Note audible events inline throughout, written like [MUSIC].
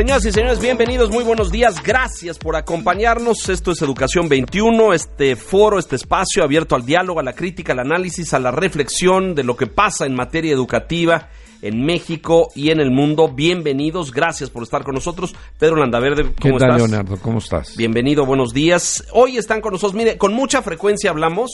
Señoras y señores, bienvenidos, muy buenos días, gracias por acompañarnos. Esto es Educación 21, este foro, este espacio abierto al diálogo, a la crítica, al análisis, a la reflexión de lo que pasa en materia educativa en México y en el mundo. Bienvenidos, gracias por estar con nosotros. Pedro Landaverde, ¿cómo ¿Qué tal, estás? Leonardo? ¿Cómo estás? Bienvenido, buenos días. Hoy están con nosotros, mire, con mucha frecuencia hablamos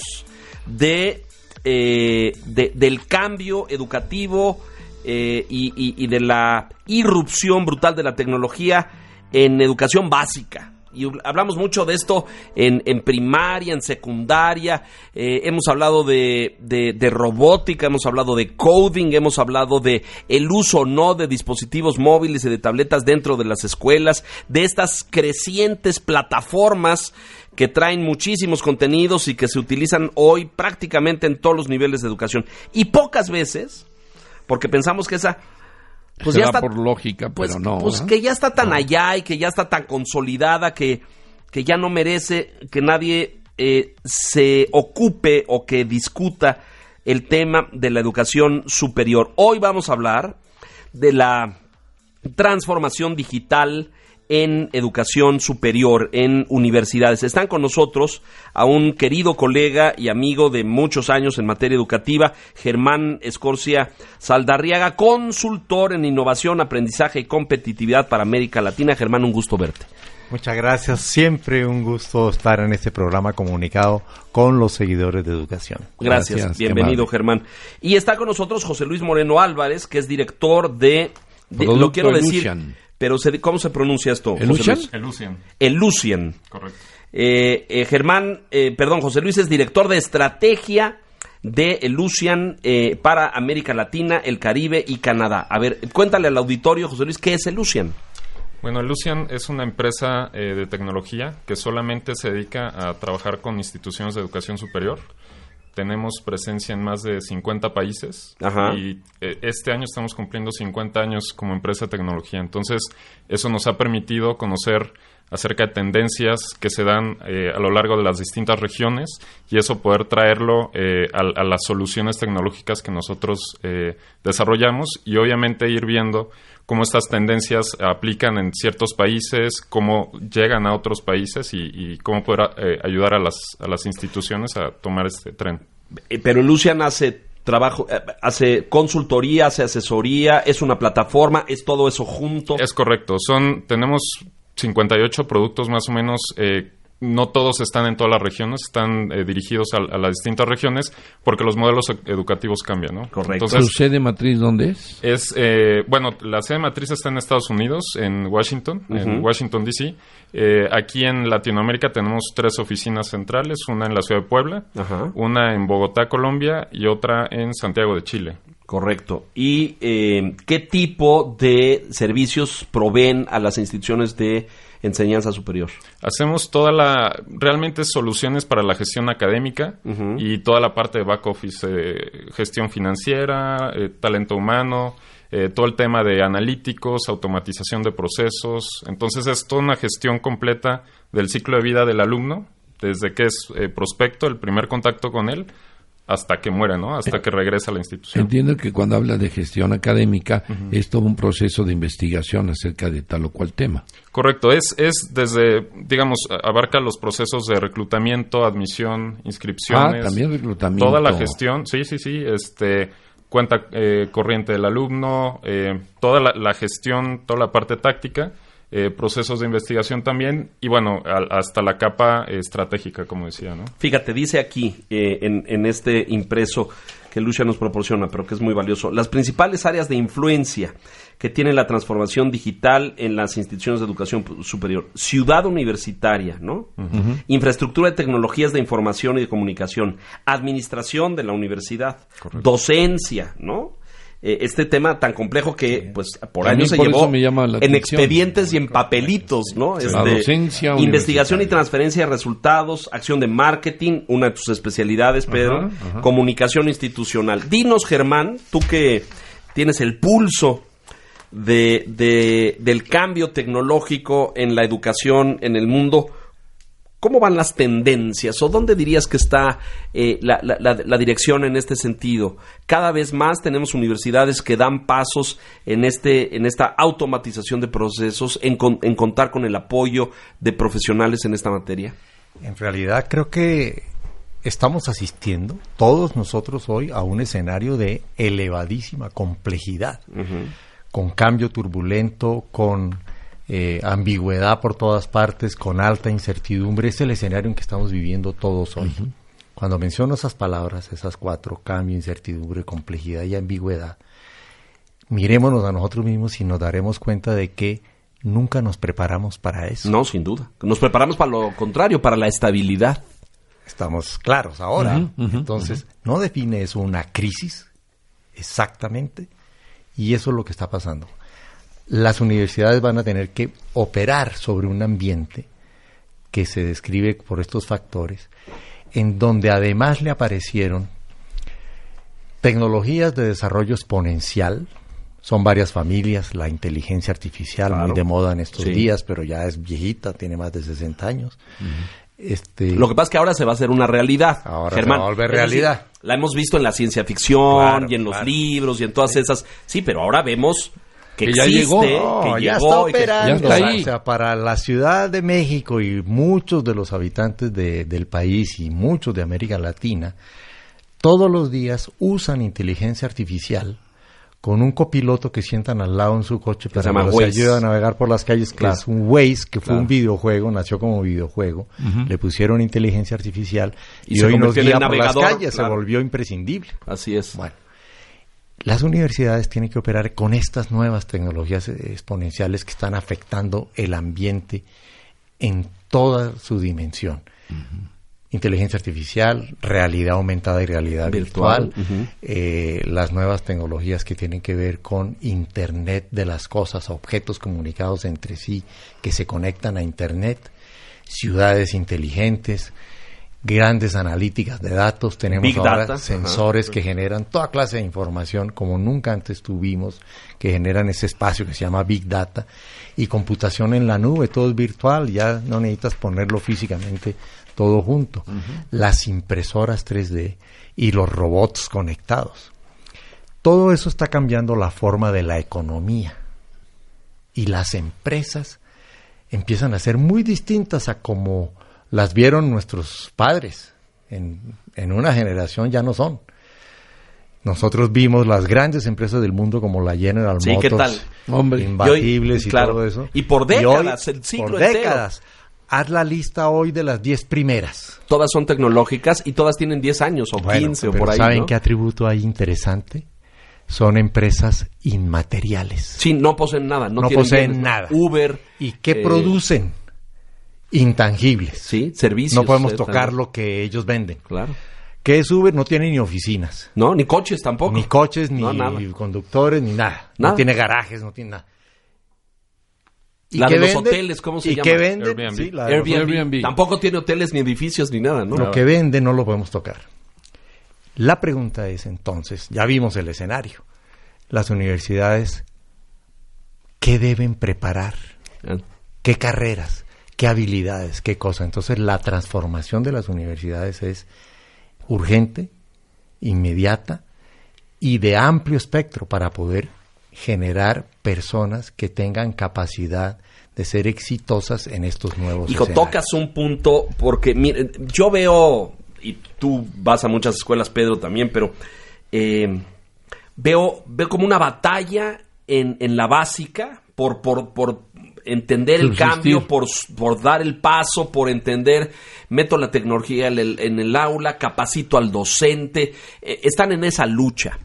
de, eh, de- del cambio educativo eh, y, de la irrupción brutal de la tecnología en educación básica. Y hablamos mucho de esto en, en primaria, en secundaria, eh, hemos hablado de, de- robótica, hemos hablado de coding, hemos hablado de el uso no de dispositivos móviles y de tabletas dentro de las escuelas, de estas crecientes plataformas que traen muchísimos contenidos y que se utilizan hoy prácticamente en todos los niveles de educación. Y pocas veces, porque pensamos que esa pues ya está por lógica, pues, pero no. pues que ya está tan allá y que ya está tan consolidada que, que ya no merece que nadie eh, se ocupe o que discuta el tema de la educación superior. Hoy vamos a hablar de la transformación digital en educación superior, en universidades. Están con nosotros a un querido colega y amigo de muchos años en materia educativa, Germán Escorcia Saldarriaga, consultor en innovación, aprendizaje y competitividad para América Latina. Germán, un gusto verte. Muchas gracias. Siempre un gusto estar en este programa comunicado con los seguidores de educación. Gracias, bienvenido. Germán. Y está con nosotros José Luis Moreno Álvarez, que es director de... de- lo quiero decir. Pero se- ¿cómo se pronuncia esto? ¿Elucian? Elucian, Elucian. correcto. Eh, eh, Germán, eh, perdón, José Luis es director de estrategia de Elucian eh, para América Latina, el Caribe y Canadá. A ver, cuéntale al auditorio, José Luis, ¿qué es Elucian? Bueno, Elucian es una empresa eh, de tecnología que solamente se dedica a trabajar con instituciones de educación superior. Tenemos presencia en más de 50 países Ajá. y eh, este año estamos cumpliendo 50 años como empresa de tecnología. Entonces, eso nos ha permitido conocer acerca de tendencias que se dan eh, a lo largo de las distintas regiones y eso poder traerlo eh, a, a las soluciones tecnológicas que nosotros eh, desarrollamos y obviamente ir viendo cómo estas tendencias aplican en ciertos países, cómo llegan a otros países y, y cómo poder eh, ayudar a las, a las instituciones a tomar este tren. Eh, pero Elucian hace trabajo, eh, hace consultoría, hace asesoría, es una plataforma, es todo eso junto. Es correcto. Son, tenemos 58 productos más o menos. eh, no todos están en todas las regiones, están eh, dirigidos a, a las distintas regiones porque los modelos e- educativos cambian, ¿no? Correcto. ¿Tu Entonces, sede matriz dónde es? es, eh, bueno, la sede matriz está en Estados Unidos, en Washington, en. Washington, D.C. Eh, aquí en Latinoamérica tenemos tres oficinas centrales, una en la ciudad de Puebla, Ajá. una en Bogotá, Colombia, y otra en Santiago de Chile. Correcto. ¿Y eh, qué tipo de servicios proveen a las instituciones de enseñanza superior? Hacemos toda la, realmente soluciones para la gestión académica y toda la parte de back office, eh, gestión financiera, eh, talento humano, eh, todo el tema de analíticos, automatización de procesos. Entonces es toda una gestión completa del ciclo de vida del alumno, desde que es eh, prospecto, el primer contacto con él, hasta que muere, ¿no? Hasta que regresa a la institución. Entiendo que cuando habla de gestión académica es todo un proceso de investigación acerca de tal o cual tema. Correcto, es, es desde, digamos, abarca los procesos de reclutamiento, admisión, inscripciones. Ah, también reclutamiento. Toda la gestión, sí, sí, sí, este, cuenta eh, corriente del alumno, eh, toda la, la gestión, toda la parte táctica, eh, procesos de investigación también y bueno, al- hasta la capa eh, estratégica, como decía, ¿no? Fíjate, dice aquí eh, en, en este impreso que Lucia nos proporciona, pero que es muy valioso, las principales áreas de influencia que tiene la transformación digital en las instituciones de educación superior. Ciudad universitaria, ¿no? Infraestructura de tecnologías de información y de comunicación. Administración de la universidad. Docencia, ¿no? Eh, este tema tan complejo que pues por años se por llevó en atención. expedientes y en papelitos, ¿no? La Este, docencia investigación y transferencia de resultados, acción de marketing, una de tus especialidades, Pedro, ajá. comunicación institucional. Dinos, Germán, tú que tienes el pulso de, de- del cambio tecnológico en la educación en el mundo, ¿cómo van las tendencias? ¿O dónde dirías que está eh, la, la- la- la dirección en este sentido? Cada vez más tenemos universidades que dan pasos en, este, en esta automatización de procesos, en, con- en contar con el apoyo de profesionales en esta materia. En realidad creo que estamos asistiendo todos nosotros hoy a un escenario de elevadísima complejidad, con cambio turbulento, con eh, ambigüedad por todas partes, con alta incertidumbre. Es el escenario en que estamos viviendo todos hoy. Cuando menciono esas palabras, esas cuatro, cambio, incertidumbre, complejidad y ambigüedad, mirémonos a nosotros mismos y nos daremos cuenta de que nunca nos preparamos para eso. No, sin duda. Nos preparamos para lo contrario, para la estabilidad. Estamos claros ahora. Entonces, ¿no define eso una crisis? Exactamente. Y eso es lo que está pasando. Las universidades van a tener que operar sobre un ambiente que se describe por estos factores, en donde además le aparecieron tecnologías de desarrollo exponencial. Son varias familias, la inteligencia artificial, Claro. muy de moda en estos Sí. días, pero ya es viejita, tiene más de 60 años. este, Lo que pasa es que ahora se va a hacer una realidad. Ahora se Germán. va a volver decir, realidad. la hemos visto en la ciencia ficción Claro, y en los claro. libros y en todas esas. Sí, pero ahora vemos que, Que ya llegó. que ya llegó está que- operando. Ya está ahí. O sea, para la Ciudad de México y muchos de los habitantes de- del país y muchos de América Latina, todos los días usan inteligencia artificial con un copiloto que sientan al lado en su coche para que los ayude a navegar por las calles, que Claro. es un Waze, que fue Claro. un videojuego, nació como videojuego, le pusieron inteligencia artificial Y y, se hoy nos guía por las calles, claro. se volvió imprescindible. Así es. Bueno, las universidades tienen que operar con estas nuevas tecnologías exponenciales que están afectando el ambiente en toda su dimensión. Inteligencia artificial, realidad aumentada y realidad Virtual, eh, las nuevas tecnologías que tienen que ver con Internet de las cosas, objetos comunicados entre sí que se conectan a Internet, ciudades inteligentes, grandes analíticas de datos, tenemos Big ahora data, ajá. sensores que generan toda clase de información como nunca antes tuvimos, que generan ese espacio que se llama Big Data y computación en la nube, todo es virtual, ya no necesitas ponerlo físicamente todo junto. Las impresoras 3D y los robots conectados. Todo eso está cambiando la forma de la economía y las empresas empiezan a ser muy distintas a como las vieron nuestros padres. En, en una generación ya no son. Nosotros vimos las grandes empresas del mundo como la General Sí, Motors, ¿qué tal? Hombre. imbatibles Y hoy- y, claro. todo eso. Y por décadas, el siglo por entero. décadas. Haz la lista hoy de las 10 primeras. Todas son tecnológicas y todas tienen 10 años o Bueno, 15 o por ahí. ¿Saben ¿no? qué atributo hay interesante? Son empresas inmateriales. Sí, no poseen nada. No, No tienen poseen bienes. nada. Uber. ¿Y qué eh, producen? Intangibles. Sí, servicios. No podemos eh, tocar también. lo que ellos venden. Claro. ¿Qué es Uber? No tiene ni oficinas. No, ni coches tampoco. Ni coches, ni No, nada. conductores, ni nada. Nada. No tiene garajes, no tiene nada. ¿Y La qué de los venden? hoteles, ¿cómo se ¿Y llama? qué venden? Airbnb. Sí, la de los- Airbnb. Airbnb. Tampoco tiene hoteles ni edificios ni nada, ¿no? Lo que vende no lo podemos tocar. La pregunta es entonces, ya vimos el escenario, las universidades, ¿qué deben preparar? Ah, ¿Qué carreras? ¿Qué habilidades? ¿Qué cosa? Entonces la transformación de las universidades es urgente, inmediata y de amplio espectro para poder generar personas que tengan capacidad de ser exitosas en estos nuevos Hijo, escenarios. tocas un punto porque mire, yo veo, y tú vas a muchas escuelas, Pedro, también, pero eh, veo, veo como una batalla en, en la básica por, por, por entender el Subsistir. cambio, por, por dar el paso, por entender, meto la tecnología en el, en el aula, capacito al docente, eh, están en esa lucha.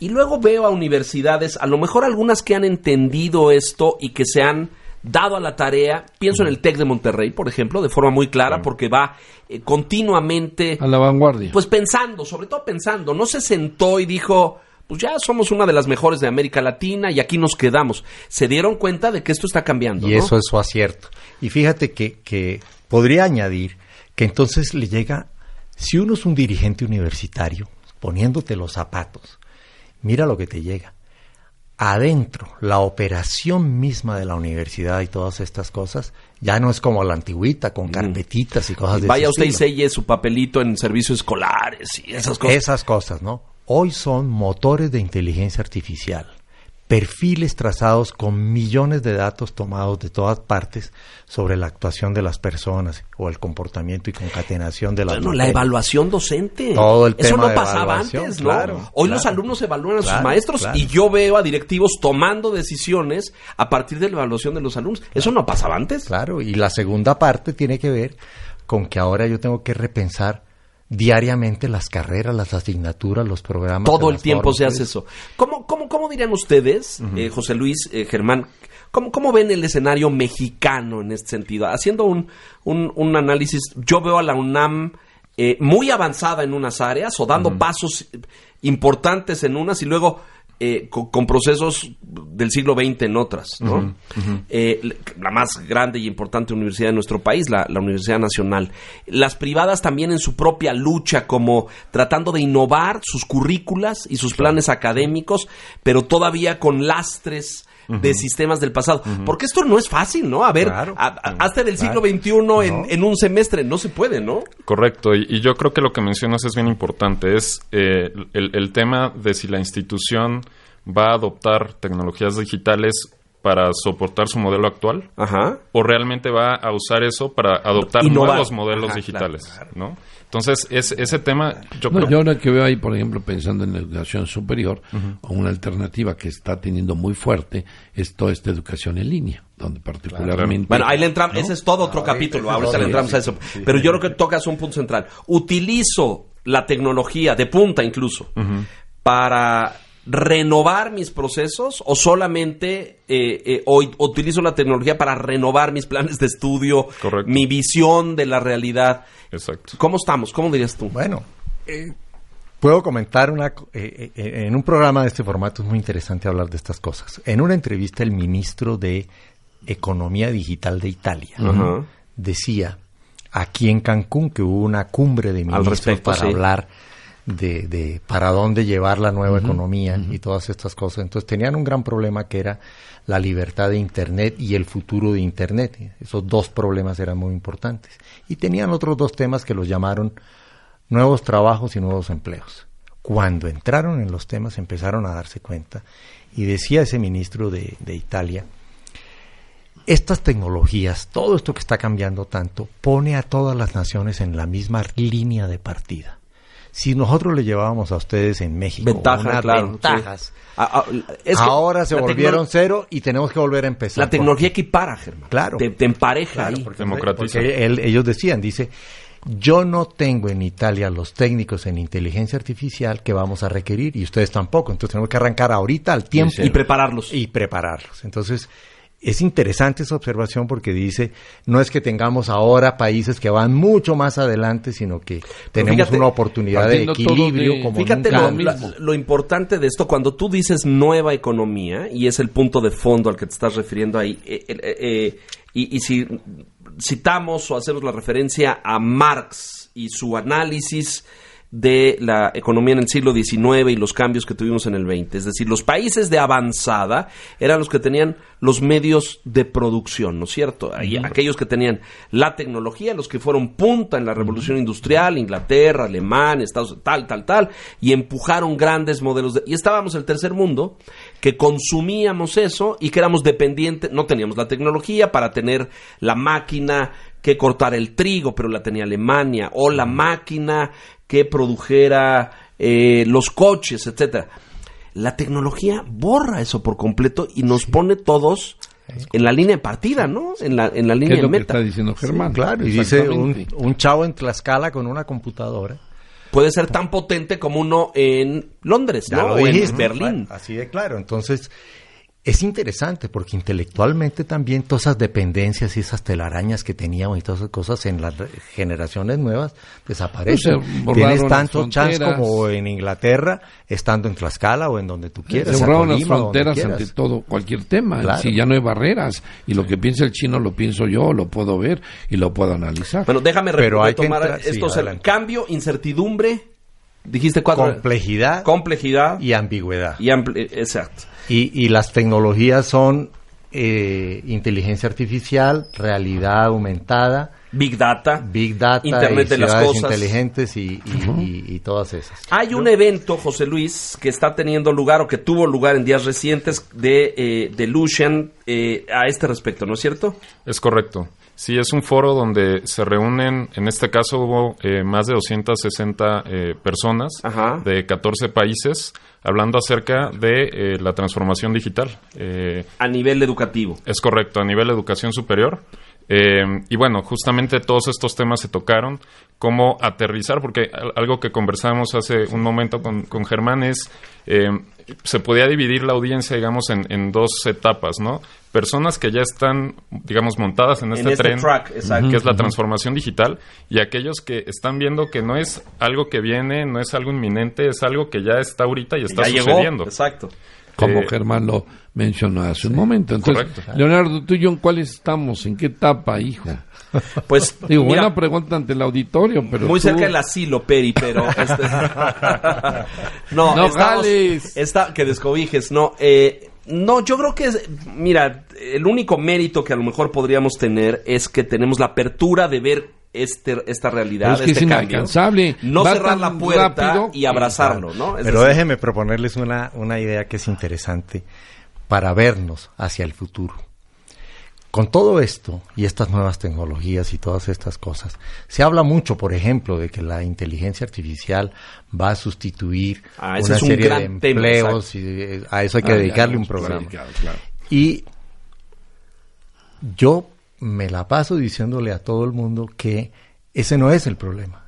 Y luego veo a universidades, a lo mejor algunas que han entendido esto y que se han dado a la tarea, pienso en el TEC de Monterrey, por ejemplo, de forma muy clara, porque va eh, continuamente A la vanguardia. pues pensando, sobre todo pensando, no se sentó y dijo, pues ya somos una de las mejores de América Latina y aquí nos quedamos. Se dieron cuenta de que esto está cambiando. Y ¿no? eso es su acierto. Y fíjate que, que podría añadir que entonces le llega, si uno es un dirigente universitario, poniéndote los zapatos, mira lo que te llega. Adentro, la operación misma de la universidad y todas estas cosas, ya no es como la antigüita, con carpetitas y cosas de Vaya ese usted y selle su papelito en servicios escolares y esas cosas. Esas cosas, ¿no? Hoy son motores de inteligencia artificial, perfiles trazados con millones de datos tomados de todas partes sobre la actuación de las personas o el comportamiento y concatenación de las Bueno, la evaluación docente. Todo el Eso tema no de pasaba antes, ¿no? claro, Hoy los alumnos evalúan a sus maestros y yo veo a directivos tomando decisiones a partir de la evaluación de los alumnos. Eso no pasaba antes. Claro, y la segunda parte tiene que ver con que ahora yo tengo que repensar diariamente las carreras, las asignaturas, los programas. Todo el tiempo se hace eso. ¿Cómo, cómo, cómo dirían ustedes, eh, José Luis, eh, Germán, cómo, cómo ven el escenario mexicano en este sentido? Haciendo un, un, un análisis, yo veo a la UNAM eh, muy avanzada en unas áreas o dando pasos importantes en unas y luego eh, con, con procesos del siglo XX en otras, ¿no? Eh, la más grande y importante universidad de nuestro país, la, la Universidad Nacional. Las privadas también en su propia lucha, como tratando de innovar sus currículas y sus planes académicos, pero todavía con lastres de sistemas del pasado. Porque esto no es fácil, ¿no? A ver, Claro. a- a- hasta del siglo Claro. XXI en, en un semestre, no se puede, ¿no? Correcto, y, y yo creo que lo que mencionas es bien importante, es eh, el, el tema de si la institución va a adoptar tecnologías digitales para soportar su modelo actual Ajá. o realmente va a usar eso para adoptar Innovar. nuevos modelos Ajá, digitales, ¿no? Entonces, es, ese tema, yo No, creo... yo ahora que veo ahí, por ejemplo, pensando en la educación superior, una alternativa que está teniendo muy fuerte es toda esta educación en línea, donde particularmente... Bueno, ahí le entramos, ese es todo otro capítulo, ahorita le entramos a eso. Pero yo creo que tocas un punto central. Utilizo la tecnología, de punta incluso, para renovar mis procesos o solamente eh, eh, o utilizo la tecnología para renovar mis planes de estudio, Correcto. mi visión de la realidad. Exacto. ¿Cómo estamos? ¿Cómo dirías tú? Bueno, eh, puedo comentar una... eh, eh, en un programa de este formato es muy interesante hablar de estas cosas. En una entrevista el ministro de Economía Digital de Italia decía aquí en Cancún que hubo una cumbre de ministros respecto, para sí. hablar de, de para dónde llevar la nueva economía y todas estas cosas. Entonces tenían un gran problema que era la libertad de Internet y el futuro de Internet. Esos dos problemas eran muy importantes. Y tenían otros dos temas que los llamaron nuevos trabajos y nuevos empleos. Cuando entraron en los temas empezaron a darse cuenta y decía ese ministro de, de Italia, estas tecnologías, todo esto que está cambiando tanto, pone a todas las naciones en la misma línea de partida. Si nosotros le llevábamos a ustedes en México Ventaja, unas claro. ventajas, sí. Es que ahora se volvieron cero y tenemos que volver a empezar. La tecnología equipara, Germán. Claro. Te, te empareja Claro, ahí. porque, Democratiza. porque él- ellos decían, dice, yo no tengo en Italia los técnicos en inteligencia artificial que vamos a requerir y ustedes tampoco. Entonces tenemos que arrancar ahorita al tiempo Y prepararlos. y prepararlos. Entonces, es interesante esa observación porque dice, no es que tengamos ahora países que van mucho más adelante, sino que tenemos fíjate, una oportunidad de equilibrio de- como Fíjate nunca lo, lo lo importante de esto, cuando tú dices nueva economía, y es el punto de fondo al que te estás refiriendo ahí, eh, eh, eh, y, y si citamos o hacemos la referencia a Marx y su análisis de la economía en el siglo XIX y los cambios que tuvimos en el XX. Es decir, los países de avanzada eran los que tenían los medios de producción, ¿no es cierto? Ahí, Aquellos que tenían la tecnología, los que fueron punta en la revolución industrial, Inglaterra, Alemania, Estados tal, tal, tal, y empujaron grandes modelos de... Y estábamos el tercer mundo, que consumíamos eso y que éramos dependientes, no teníamos la tecnología para tener la máquina que cortara el trigo, pero la tenía Alemania, o la máquina que produjera eh, los coches, etcétera. La tecnología borra eso por completo y nos pone todos en la línea de partida, ¿no? En la, en la ¿Qué línea es de lo que meta. está diciendo Germán? Claro, y dice un, un chavo en Tlaxcala con una computadora. Puede ser tan potente como uno en Londres, Ya ¿no? lo O en. Berlín. Así de claro. Entonces, es interesante porque intelectualmente también todas esas dependencias y esas telarañas que teníamos y todas esas cosas en las generaciones nuevas desaparecen. Tienes tanto chance como en Inglaterra, estando en Tlaxcala o en donde tú quieras. Se borraron las Colima, fronteras ante todo, cualquier tema. Claro. Si ya no hay barreras. Y lo que piensa el chino lo pienso yo, lo puedo ver y lo puedo analizar. Bueno, déjame Pero hay que sí, estos adelante. cambio, incertidumbre, dijiste cuatro Complejidad complejidad y ambigüedad. y ampli- exacto. Y, y las tecnologías son eh, inteligencia artificial, realidad aumentada, Big data, big data, Internet y de las cosas. inteligentes y, y- y- y todas esas. Hay un evento, José Luis, que está teniendo lugar o que tuvo lugar en días recientes de, eh, de Lucian eh, a este respecto, ¿no es cierto? Es correcto. Sí, es un foro donde se reúnen, en este caso hubo eh, más de 260 eh, personas Ajá. de 14 países hablando acerca de eh, la transformación digital. Eh, A nivel educativo. es correcto, a nivel educación superior. Y bueno, justamente todos estos temas se tocaron, cómo aterrizar, porque al- algo que conversamos hace un momento con, con Germán es, eh, se podía dividir la audiencia, digamos, en, en dos etapas, ¿no? Personas que ya están, digamos, montadas en En este, este tren, track, exacto. que es la transformación digital, y aquellos que están viendo que no es algo que viene, no es algo inminente, es algo que ya está ahorita y está ya sucediendo. llegó. Exacto. como eh, Germán lo mencionó hace un momento. Entonces, correcto. Leonardo, tú y yo, ¿en cuál estamos? ¿En qué etapa, hijo? [LAUGHS] Pues, [LAUGHS] Digo, mira, buena pregunta ante el auditorio, pero muy tú- cerca del asilo, Peri, pero... [LAUGHS] este- no, No estamos- está- que descobijes, no. eh, no, yo creo que, es, mira, el único mérito que a lo mejor podríamos tener es que tenemos la apertura de ver este, esta realidad, Pero es que este es cambio. inalcanzable. No Va cerrar la puerta rápido. y abrazarlo, ¿no? Es Pero decir, déjeme proponerles una, una idea que es interesante para vernos hacia el futuro. Con todo esto y estas nuevas tecnologías y todas estas cosas, se habla mucho, por ejemplo, de que la inteligencia artificial va a sustituir Ah, una un serie de tema, empleos y eh, a eso hay que Ah, dedicarle un programa. claro. Y yo me la paso diciéndole a todo el mundo que ese no es el problema.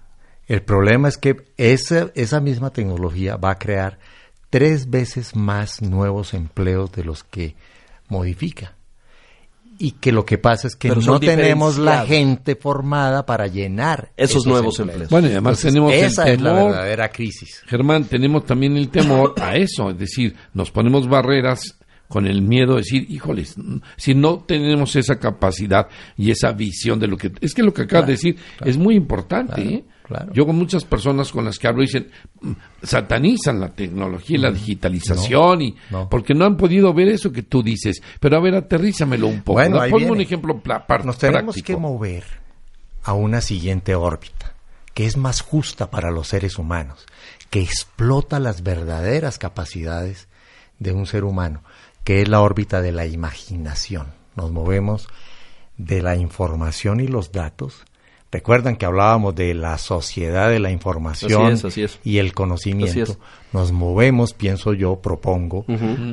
El problema es que esa, esa misma tecnología va a crear tres veces más nuevos empleos de los que modifica. Y que lo que pasa es que Pero no tenemos la gente formada para llenar Esos nuevos empleos. Bueno, y además tenemos el esa es la temor. verdadera crisis. Germán, tenemos también el temor a eso, es decir, nos ponemos barreras con el miedo de decir, híjoles, si no tenemos esa capacidad y esa visión de lo que... Es que lo que acabas de decir es muy importante. Claro, ¿eh? Claro. Yo con muchas personas con las que hablo dicen, mm, satanizan la tecnología y la digitalización y no. porque no han podido ver eso que tú dices. Pero a ver, aterrízamelo un poco. Bueno, Ponme un ejemplo par- Nos tenemos práctico. que mover a una siguiente órbita, que es más justa para los seres humanos, que explota las verdaderas capacidades de un ser humano, que es la órbita de la imaginación. Nos movemos de la información y los datos. Recuerdan que hablábamos de la sociedad de la información Así es, así es. y el conocimiento. Nos movemos, pienso yo, propongo,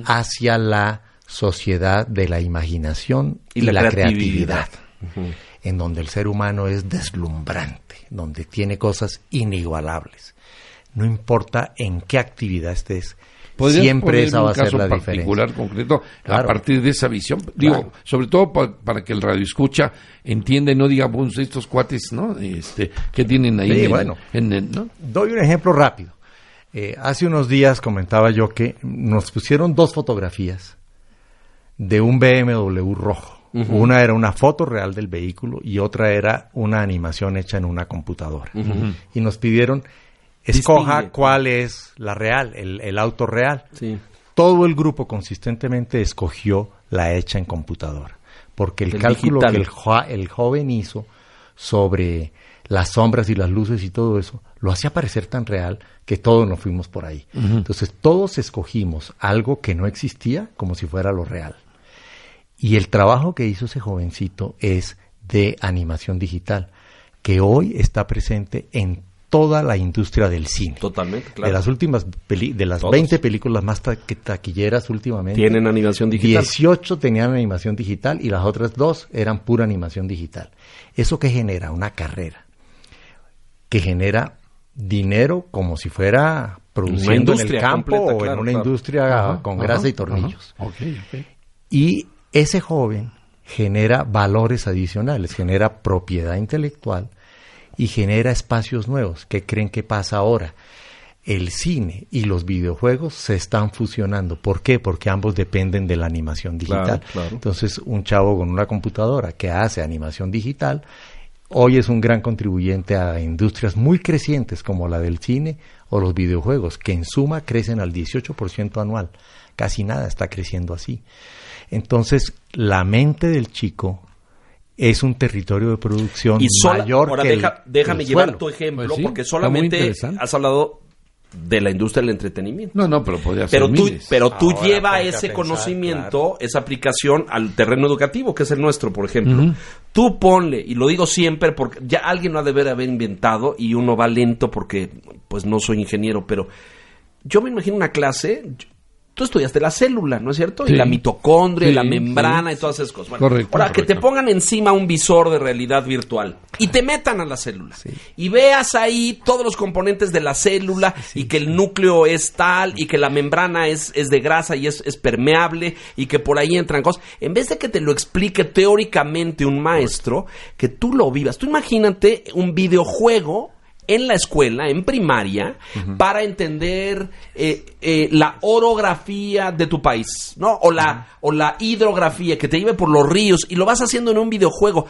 hacia la sociedad de la imaginación Y y, la la, creatividad. creatividad, en donde el ser humano es deslumbrante, donde tiene cosas inigualables. No importa en qué actividad estés, ¿Podrías siempre esa va a ser la particular, diferencia. concreto, a partir de esa visión? Digo, Claro. sobre todo pa- para que el radio escucha entienda y no diga, bueno, estos cuates, ¿no? Este, ¿Qué tienen ahí? Sí, en el- bueno. en el- ¿no? Doy un ejemplo rápido. Eh, hace unos días comentaba yo que nos pusieron dos fotografías de un BMW rojo. Una era una foto real del vehículo y otra era una animación hecha en una computadora. Y nos pidieron, escoja Distingue. cuál es la real, el, el auto real. Sí. Todo el grupo consistentemente escogió la hecha en computadora, porque el El cálculo digital. que el, jo- el joven hizo sobre las sombras y las luces y todo eso, lo hacía parecer tan real que todos nos fuimos por ahí. Entonces todos escogimos algo que no existía como si fuera lo real. Y el trabajo que hizo ese jovencito es de animación digital, que hoy está presente en toda la industria del cine. Totalmente, claro. De las últimas peli- de las Todos. 20 películas más ta- taquilleras últimamente, Tienen animación digital. 18 tenían animación digital y las otras dos eran pura animación digital. ¿Eso que genera? Una carrera que genera dinero como si fuera produciendo en el campo completa, o claro, en una claro. industria Ajá, con ajá, grasa y tornillos. Y ese joven genera valores adicionales, genera propiedad intelectual y genera espacios nuevos. ¿Qué creen que pasa ahora? El cine y los videojuegos se están fusionando. ¿Por qué? Porque ambos dependen de la animación digital. Claro, claro. Entonces, un chavo con una computadora que hace animación digital, hoy es un gran contribuyente a industrias muy crecientes como la del cine o los videojuegos, que en suma crecen al 18% anual. Casi nada está creciendo así. Entonces, la mente del chico es un territorio de producción Y sola- mayor ahora que el- deja- déjame el llevar suelo. tu ejemplo, Pues sí, porque solamente has hablado de la industria del entretenimiento. No, no, pero podría ser Pero tú, miles. pero tú Ahora lleva ese pensar, conocimiento, esa aplicación al terreno educativo, que es el nuestro, por ejemplo. Tú ponle, y lo digo siempre porque ya alguien lo ha de haber, haber inventado y uno va lento porque pues no soy ingeniero, pero yo me imagino una clase, yo- tú estudiaste la célula, ¿no es cierto? Y la mitocondria, y la membrana sí. y todas esas cosas. Bueno, Correcto, ahora que te pongan encima un visor de realidad virtual y te metan a la célula y veas ahí todos los componentes de la célula y que el núcleo es tal y que la membrana es, es de grasa y es, es permeable y que por ahí entran cosas, en vez de que te lo explique teóricamente un maestro, que tú lo vivas. Tú imagínate un videojuego en la escuela, en primaria, para entender eh, eh, la orografía de tu país, ¿no? O la, o la hidrografía, que te lleve por los ríos, y lo vas haciendo en un videojuego.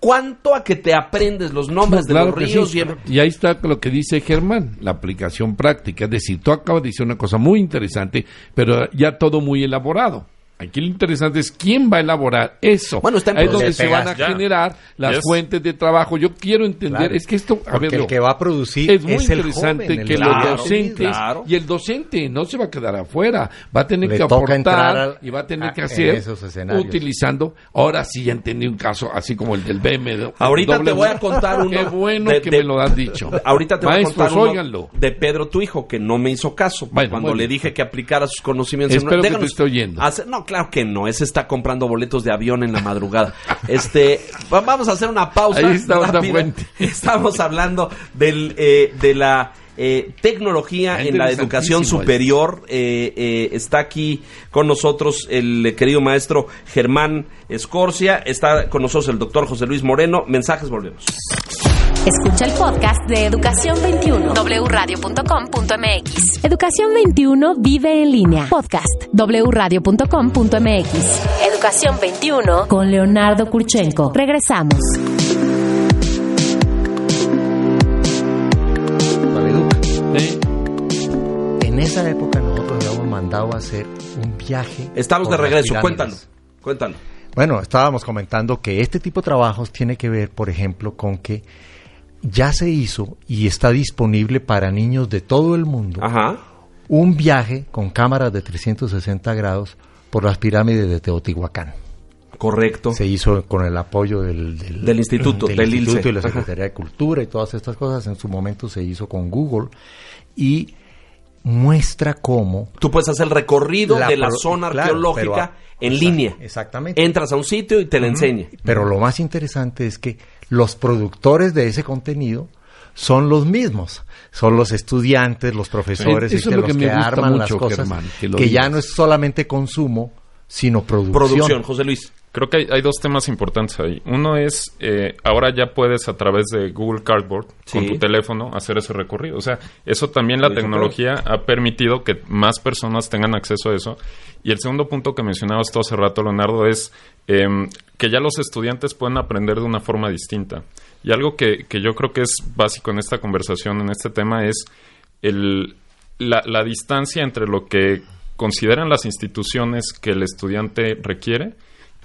¿Cuánto a que te aprendes los nombres No, claro de los ríos? sí. y- Y ahí está lo que dice Germán, la aplicación práctica. Es decir, tú acabas de decir una cosa muy interesante, pero ya todo muy elaborado. Aquí lo interesante es quién va a elaborar eso. Bueno, está en Ahí es donde se van a Ya. generar las Yes. fuentes de trabajo. Yo quiero entender, Claro. es que esto, a ver, el que va a producir es muy es el interesante joven, el que Claro, los docentes claro. y el docente no se va a quedar afuera, va a tener Le que aportar al- y va a tener a- que hacer esos escenarios. utilizando. Ahora sí ya entendí un caso así como el del BMW. Ahorita te voy a [LAUGHS] contar uno. Qué bueno de- que de- me lo has dicho. Ahorita te voy a Maestros, contar uno óiganlo. de Pedro, tu hijo, que no me hizo caso Bueno, cuando le dije que aplicara sus conocimientos. Espero que te esté oyendo. hacer- no, claro que no. Ese está comprando boletos de avión en la madrugada. este, va- vamos a hacer una pausa. Ahí está [LAUGHS] fuente. Estamos hablando del, eh, de la eh, tecnología en la educación superior. Eh, eh, está aquí con nosotros el eh, querido maestro Germán Escorcia. Está con nosotros el doctor José Luis Moreno. Mensajes, volvemos. Escucha el podcast de Educación 21. wradio.com.mx. Educación 21 vive en línea. Podcast wradio.com.mx. Educación 21 con Leonardo Kurchenko. Regresamos. En esa época nosotros habíamos mandado a hacer un viaje. Estamos de regreso. Cuéntalo. Cuéntalo. Bueno, estábamos comentando que este tipo de trabajos tiene que ver, por ejemplo, con que ya se hizo y está disponible para niños de todo el mundo Ajá. un viaje con cámaras de 360 grados por las pirámides de Teotihuacán. Correcto. Se hizo con el apoyo del, Del instituto, del instituto ILSE. y la Ajá. Secretaría de Cultura y todas estas cosas. En su momento se hizo con Google y muestra cómo Tú puedes hacer el recorrido La de la zona claro, arqueológica pero en exact- línea. exactamente. Entras a un sitio y te la enseña. Pero lo más interesante es que los productores de ese contenido son los mismos, son los estudiantes, los profesores, Sí, y eso que es lo los que que, me gusta arman las cosas, Germán, que ya no es solamente consumo, sino producción. Producción, José Luis. Creo que hay, hay dos temas importantes ahí. Uno es, eh, ahora ya puedes a través de Google Cardboard, con tu teléfono, hacer ese recorrido. O sea, eso también la tecnología ha permitido que más personas tengan acceso a eso. Y el segundo punto que mencionabas tú hace rato, Leonardo, es em, que ya los estudiantes pueden aprender de una forma distinta. Y algo que, que yo creo que es básico en esta conversación, en este tema, es el, la, la distancia entre lo que consideran las instituciones que el estudiante requiere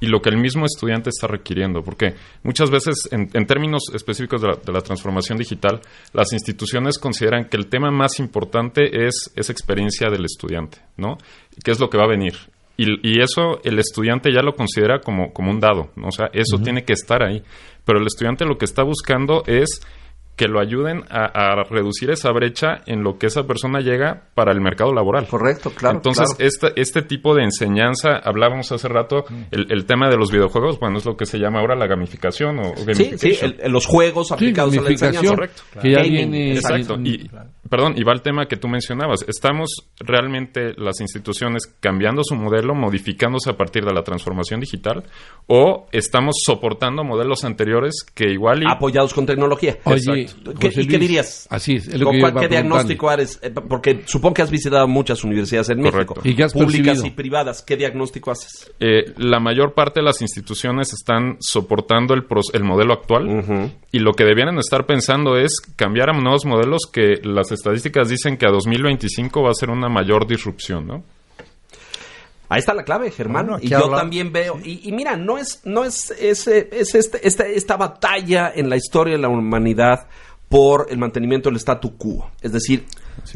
y lo que el mismo estudiante está requiriendo. Porque muchas veces, en, en términos específicos de la, de la transformación digital, las instituciones consideran que el tema más importante es esa experiencia del estudiante, ¿no? ¿Qué es lo que va a venir? Y, y eso el estudiante ya lo considera como, como un dado, ¿no? o sea, eso tiene que estar ahí. Pero el estudiante lo que está buscando es que lo ayuden a, a reducir esa brecha en lo que esa persona llega para el mercado laboral. Correcto, claro. Entonces, claro. Este, este tipo de enseñanza, hablábamos hace rato, el, el tema de los videojuegos, bueno, es lo que se llama ahora la gamificación o Sí, gamification. sí, el- el- los juegos Sí, aplicados a la gamificación, enseñanza. correcto. que ya Gaming, viene Exacto. Y- perdón, y va el tema que tú mencionabas. ¿Estamos realmente las instituciones cambiando su modelo, modificándose a partir de la transformación digital? ¿O estamos soportando modelos anteriores que igual... Y... Apoyados con tecnología. Oye, ¿Qué, ¿Y qué dirías? Así es. ¿Con cuál, ¿Qué diagnóstico haces? Eh, porque supongo que has visitado muchas universidades en México. ¿Y qué has públicas percibido? y privadas. ¿Qué diagnóstico haces? Eh, la mayor parte de las instituciones están soportando el, el modelo actual y lo que debieran estar pensando es cambiar a nuevos modelos que las estadísticas dicen que a 2025 va a ser una mayor disrupción, ¿no? Ahí está la clave, Germán. Bueno, y yo habla- también veo. Y, y mira, no es, no es, ese, es este, esta, esta batalla en la historia de la humanidad por el mantenimiento del statu quo. Es decir,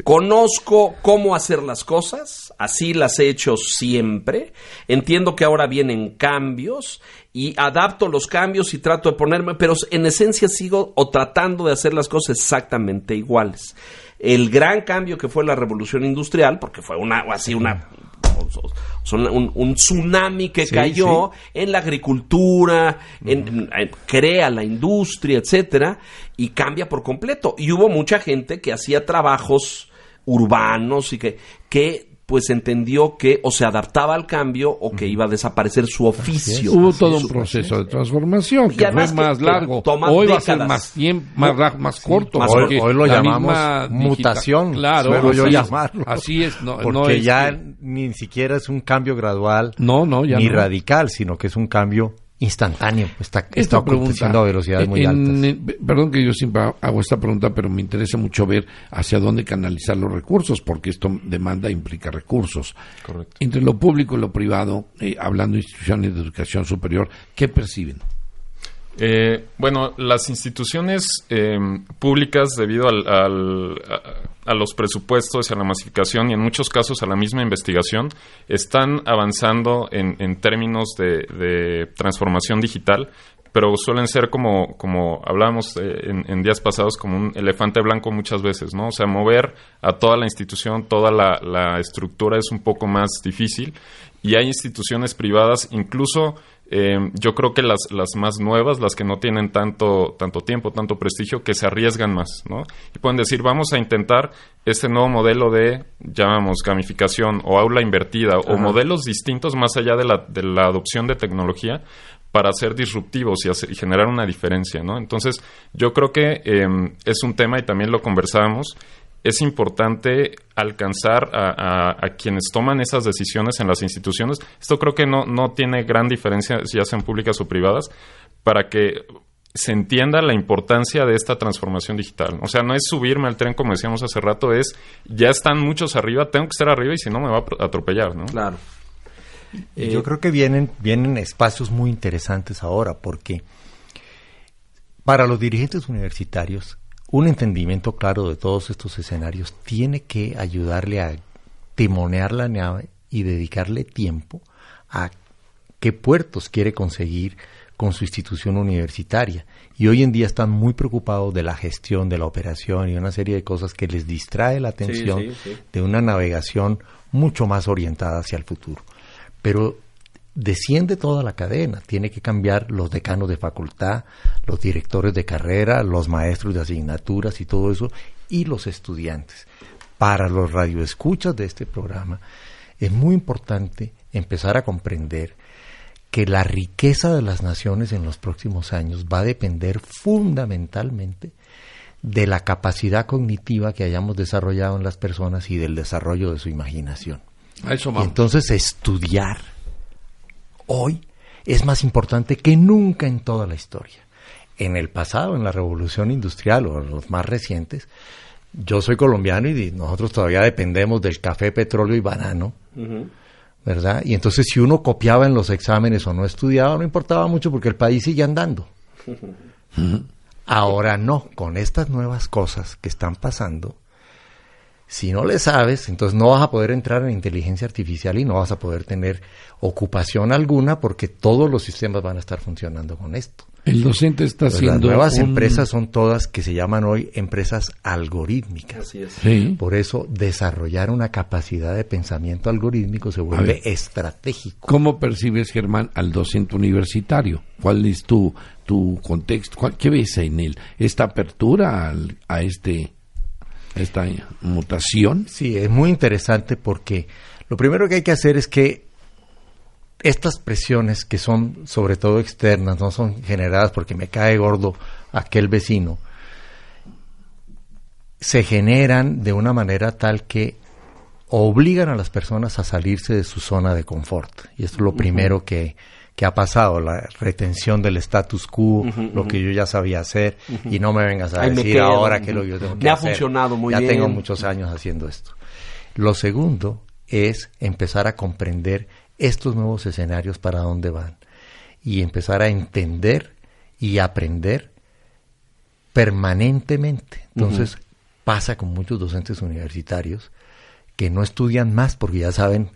conozco cómo hacer las cosas, así las he hecho siempre. Entiendo que ahora vienen cambios y adapto los cambios y trato de ponerme, pero en esencia sigo o tratando de hacer las cosas exactamente iguales. El gran cambio que fue la revolución industrial, porque fue una, así una son un, un tsunami que Sí, cayó en la agricultura, en, en- crea la industria, etcétera, y cambia por completo. Y hubo mucha gente que hacía trabajos urbanos y que, que pues entendió que o se adaptaba al cambio o que iba a desaparecer su oficio. Hubo todo un proceso de transformación que fue más que largo. toma Hoy va a ser más tiempo, más, más corto. más Hoy, hoy lo la llamamos mutación, Claro, suelo yo así es, llamarlo. Así es, no, porque no es ya que- ni siquiera es un cambio gradual no, no, ya ni no. radical, sino que es un cambio instantáneo. Está, está aconteciendo a velocidades muy en- altas. en- perdón que yo siempre hago esta pregunta, pero me interesa mucho ver hacia dónde canalizar los recursos, porque esto demanda implica recursos. Correcto. Entre lo público y lo privado, eh, hablando de instituciones de educación superior, ¿qué perciben? Eh, bueno, las instituciones eh, públicas, debido al- al- a, los presupuestos y a la masificación y en muchos casos a la misma investigación, están avanzando en, en términos de, transformación digital, pero suelen ser como, como hablábamos eh, en, días pasados, como un elefante blanco muchas veces, ¿no? O sea, mover a toda la institución, toda la estructura es un poco más difícil y hay instituciones privadas, incluso eh, yo creo que las, las más nuevas, las que no tienen tanto, tanto tiempo, tanto prestigio, que se arriesgan más, ¿no? Y pueden decir, vamos a intentar este nuevo modelo de, llamamos, gamificación o aula invertida o modelos distintos más allá de la, de la adopción de tecnología para ser disruptivos y, hacer- y generar una diferencia, ¿no? Entonces, yo creo que eh, es un tema y también lo conversábamos es importante alcanzar a, a- a quienes toman esas decisiones en las instituciones. Esto creo que no, no tiene gran diferencia si ya sean públicas o privadas, para que se entienda la importancia de esta transformación digital. O sea, no es subirme al tren como decíamos hace rato, es ya están muchos arriba, tengo que estar arriba y si no me va a atropellar, ¿no? Claro. Y Eh, Yo creo que vienen, vienen espacios muy interesantes ahora, porque para los dirigentes universitarios, un entendimiento claro de todos estos escenarios tiene que ayudarle a timonear la nave y dedicarle tiempo a qué puertos quiere conseguir con su institución universitaria. Y hoy en día están muy preocupados de la gestión, de la operación y una serie de cosas que les distrae la atención sí, sí. de una navegación mucho más orientada hacia el futuro. Pero desciende toda la cadena, tiene que cambiar los decanos de facultad, los directores de carrera, los maestros de asignaturas y todo eso, y los estudiantes. Para los radioescuchas de este programa, es muy importante empezar a comprender que la riqueza de las naciones en los próximos años va a depender fundamentalmente de la capacidad cognitiva que hayamos desarrollado en las personas y del desarrollo de su imaginación. Y entonces estudiar hoy es más importante que nunca en toda la historia. En el pasado, en la revolución industrial o en los más recientes, yo soy colombiano y nosotros todavía dependemos del café, petróleo y banano, ¿verdad? Y entonces si uno copiaba en los exámenes o no estudiaba, no importaba mucho porque el país sigue andando. Ahora no, con estas nuevas cosas que están pasando, si no le sabes, entonces no vas a poder entrar en inteligencia artificial y no vas a poder tener ocupación alguna porque todos los sistemas van a estar funcionando con esto. El docente está Pues haciendo. las nuevas un- empresas son todas que se llaman hoy empresas algorítmicas. Así es. Sí. Por eso desarrollar una capacidad de pensamiento algorítmico se vuelve estratégico. ¿Cómo percibes, Germán, al docente universitario? ¿Cuál es tu, tu contexto? ¿Cuál- ¿Qué ves en él? ¿Esta apertura al- a este esta mutación. Sí, es muy interesante porque lo primero que hay que hacer es que estas presiones que son sobre todo externas, no son generadas porque me cae gordo aquel vecino, se generan de una manera tal que obligan a las personas a salirse de su zona de confort. Y esto es lo primero que, que ha pasado, la retención del status quo, lo que yo ya sabía hacer, y no me vengas a decir ahora que lo yo tengo que me hacer. ha funcionado muy ya bien. tengo muchos años haciendo esto. Lo segundo es empezar a comprender estos nuevos escenarios para dónde van y empezar a entender y aprender permanentemente. Entonces pasa con muchos docentes universitarios que no estudian más porque ya saben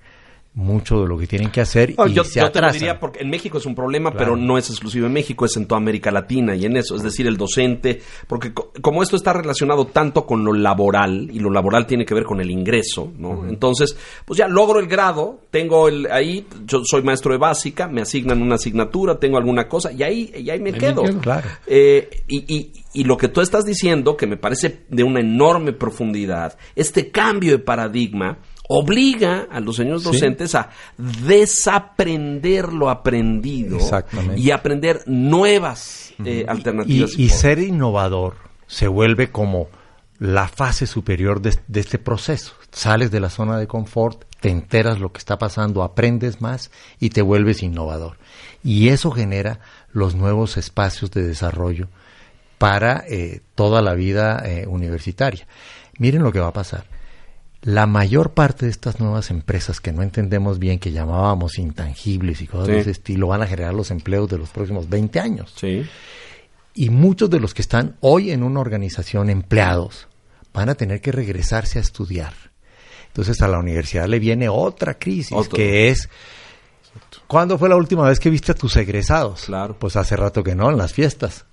mucho de lo que tienen que hacer No, y yo, se yo te lo diría porque en México es un problema, Claro. pero no es exclusivo en México, es en toda América Latina y en eso, es decir, el docente, porque co- como esto está relacionado tanto con lo laboral y lo laboral tiene que ver con el ingreso, ¿no? Entonces, pues ya logro el grado, tengo el ahí, yo soy maestro de básica, me asignan una asignatura, tengo alguna cosa y ahí y ahí me Ahí me quedo. quedo. Claro. Eh, y, y- y lo que tú estás diciendo, que me parece de una enorme profundidad, este cambio de paradigma obliga a los señores docentes a desaprender lo aprendido y aprender nuevas eh, alternativas. Y, y ser innovador se vuelve como la fase superior de, de este proceso. Sales de la zona de confort, te enteras lo que está pasando, aprendes más y te vuelves innovador. Y eso genera los nuevos espacios de desarrollo para eh, toda la vida eh, universitaria. Miren lo que va a pasar. La mayor parte de estas nuevas empresas que no entendemos bien, que llamábamos intangibles y cosas Sí. de ese estilo, van a generar los empleos de los próximos 20 años. Sí. Y muchos de los que están hoy en una organización empleados van a tener que regresarse a estudiar. Entonces a la universidad le viene otra crisis, Otro. que es, ¿cuándo fue la última vez que viste a tus egresados? Claro. Pues hace rato que no, en las fiestas.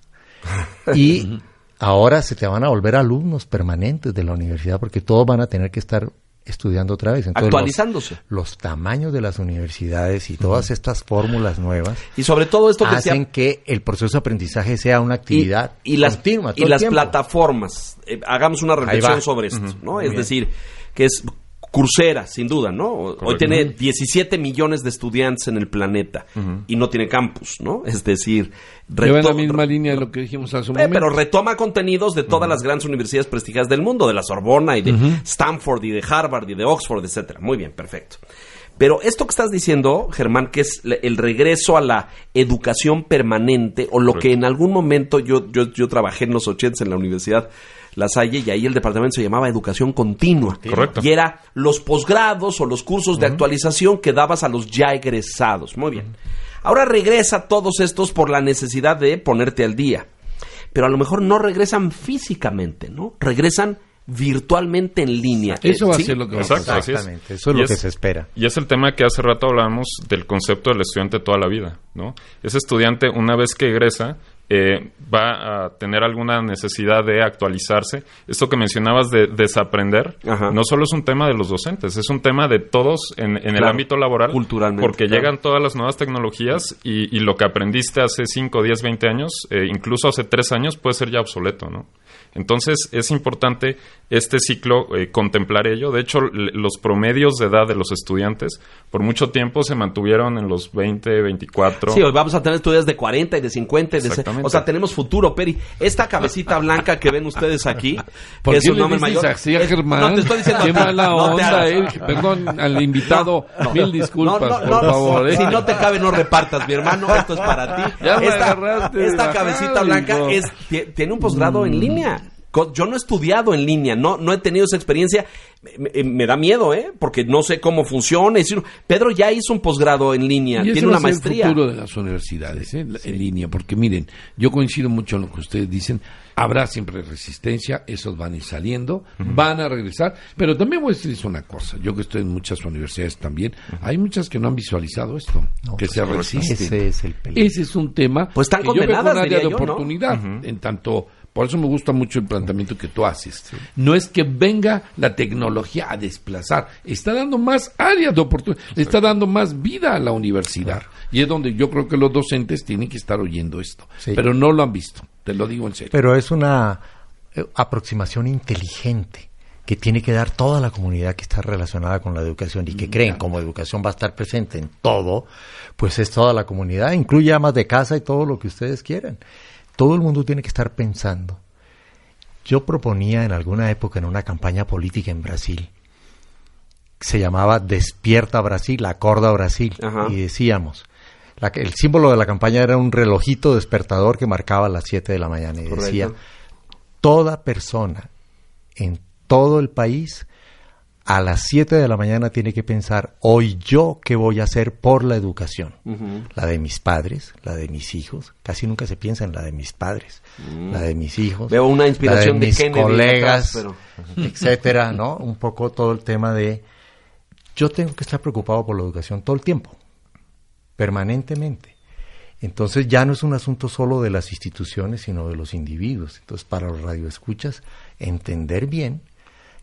[LAUGHS] y ahora se te van a volver alumnos permanentes de la universidad porque todos van a tener que estar estudiando otra vez. Entonces, Actualizándose. Los, tamaños de las universidades y todas estas fórmulas nuevas Y sobre todo esto que hacen que el proceso de aprendizaje sea una actividad y, y las, continua. y todo el las tiempo. plataformas. Eh, hagamos una reflexión sobre esto, ¿no? Muy Es bien. decir, que es Coursera, sin duda, ¿no? Hoy tiene 17 millones de estudiantes en el planeta y no tiene campus, ¿no? Es decir, Lleva en la misma línea de lo que dijimos hace un Eh, momento. pero retoma contenidos de todas las grandes universidades prestigiadas del mundo, de la Sorbona y de Stanford y de Harvard y de Oxford, etcétera. Muy bien, perfecto. Pero esto que estás diciendo, Germán, que es le- el regreso a la educación permanente, o lo que en algún momento yo, yo, yo trabajé en los 80 en la Universidad La Salle, y ahí el departamento se llamaba Educación Continua. Correcto. Y era los posgrados o los cursos de actualización que dabas a los ya egresados. Muy bien. Ahora regresa todos estos por la necesidad de ponerte al día. Pero a lo mejor no regresan físicamente, ¿no? Regresan virtualmente en línea. Eso va a ser lo que Exacto. Exactamente, eso es Y lo que se espera. Y es el tema que hace rato hablábamos del concepto del estudiante toda la vida, ¿no? Ese estudiante, una vez que egresa, eh, va a tener alguna necesidad de actualizarse. Esto que mencionabas de desaprender, Ajá. no solo es un tema de los docentes, es un tema de todos en, en el ámbito laboral. culturalmente, Porque claro. llegan todas las nuevas tecnologías y, y lo que aprendiste hace 5, 10, 20 años, eh, incluso hace 3 años, puede ser ya obsoleto, ¿no? Entonces es importante este ciclo eh, contemplar ello. De hecho, los promedios de edad de los estudiantes por mucho tiempo se mantuvieron en los 20, 24. Sí, hoy vamos a tener estudios de 40 y de 50. y de o sea, tenemos futuro, Peri. Esta cabecita blanca que ven ustedes aquí, [LAUGHS] ¿Por que es un nombre mayor. así a es- Germán? No, te estoy diciendo. [LAUGHS] Qué a ti. mala No onda, hagas. eh. Perdón al invitado. Mil disculpas, No, no, por no, favor. eh. Si no te cabe, no repartas, mi hermano. Esto es para ti. [LAUGHS] Ya me esta agarraste esta cabecita blanca es, tie- tiene un posgrado en línea. Yo no he estudiado en línea, no, no he tenido esa experiencia. Me, me- me da miedo, ¿eh? Porque no sé cómo funciona. Pedro ya hizo un posgrado en línea, Y tiene una maestría. el futuro de las universidades, ¿eh? en línea, porque miren, yo coincido mucho en lo que ustedes dicen, habrá siempre resistencia, esos van a ir saliendo, van a regresar, pero también voy a decirles una cosa, yo que estoy en muchas universidades también, hay muchas que no han visualizado esto, que se resisten. Ese es el peligro. Ese es un tema Pues están que yo veo condenadas, área de yo, ¿no? oportunidad, en tanto... Por eso me gusta mucho el planteamiento que tú haces. No es que venga la tecnología a desplazar, está dando más áreas de oportunidad, está dando más vida a la universidad. Y es donde yo creo que los docentes tienen que estar oyendo esto. Sí. Pero no lo han visto, te lo digo en serio. Pero es una eh, aproximación inteligente. que tiene que dar toda la comunidad que está relacionada con la educación y que mm, creen como educación va a estar presente en todo, pues es toda la comunidad, incluye amas de casa y todo lo que ustedes quieran. Todo el mundo tiene que estar pensando. Yo proponía en alguna época en una campaña política en Brasil, se llamaba Despierta Brasil, Acorda Brasil, y decíamos, el símbolo de la campaña era un relojito despertador que marcaba las 7 de la mañana y decía, toda persona en todo el país a las 7 de la mañana tiene que pensar, hoy yo qué voy a hacer por la educación. La de mis padres, la de mis hijos. Casi nunca se piensa en la de mis padres, mm. la de mis hijos. Veo una inspiración de, mis colegas, [LAUGHS] etcétera, ¿no? Un poco todo el tema de yo tengo que estar preocupado por la educación todo el tiempo permanentemente. Entonces ya no es un asunto solo de las instituciones, sino de los individuos. Entonces, para los radioescuchas, entender bien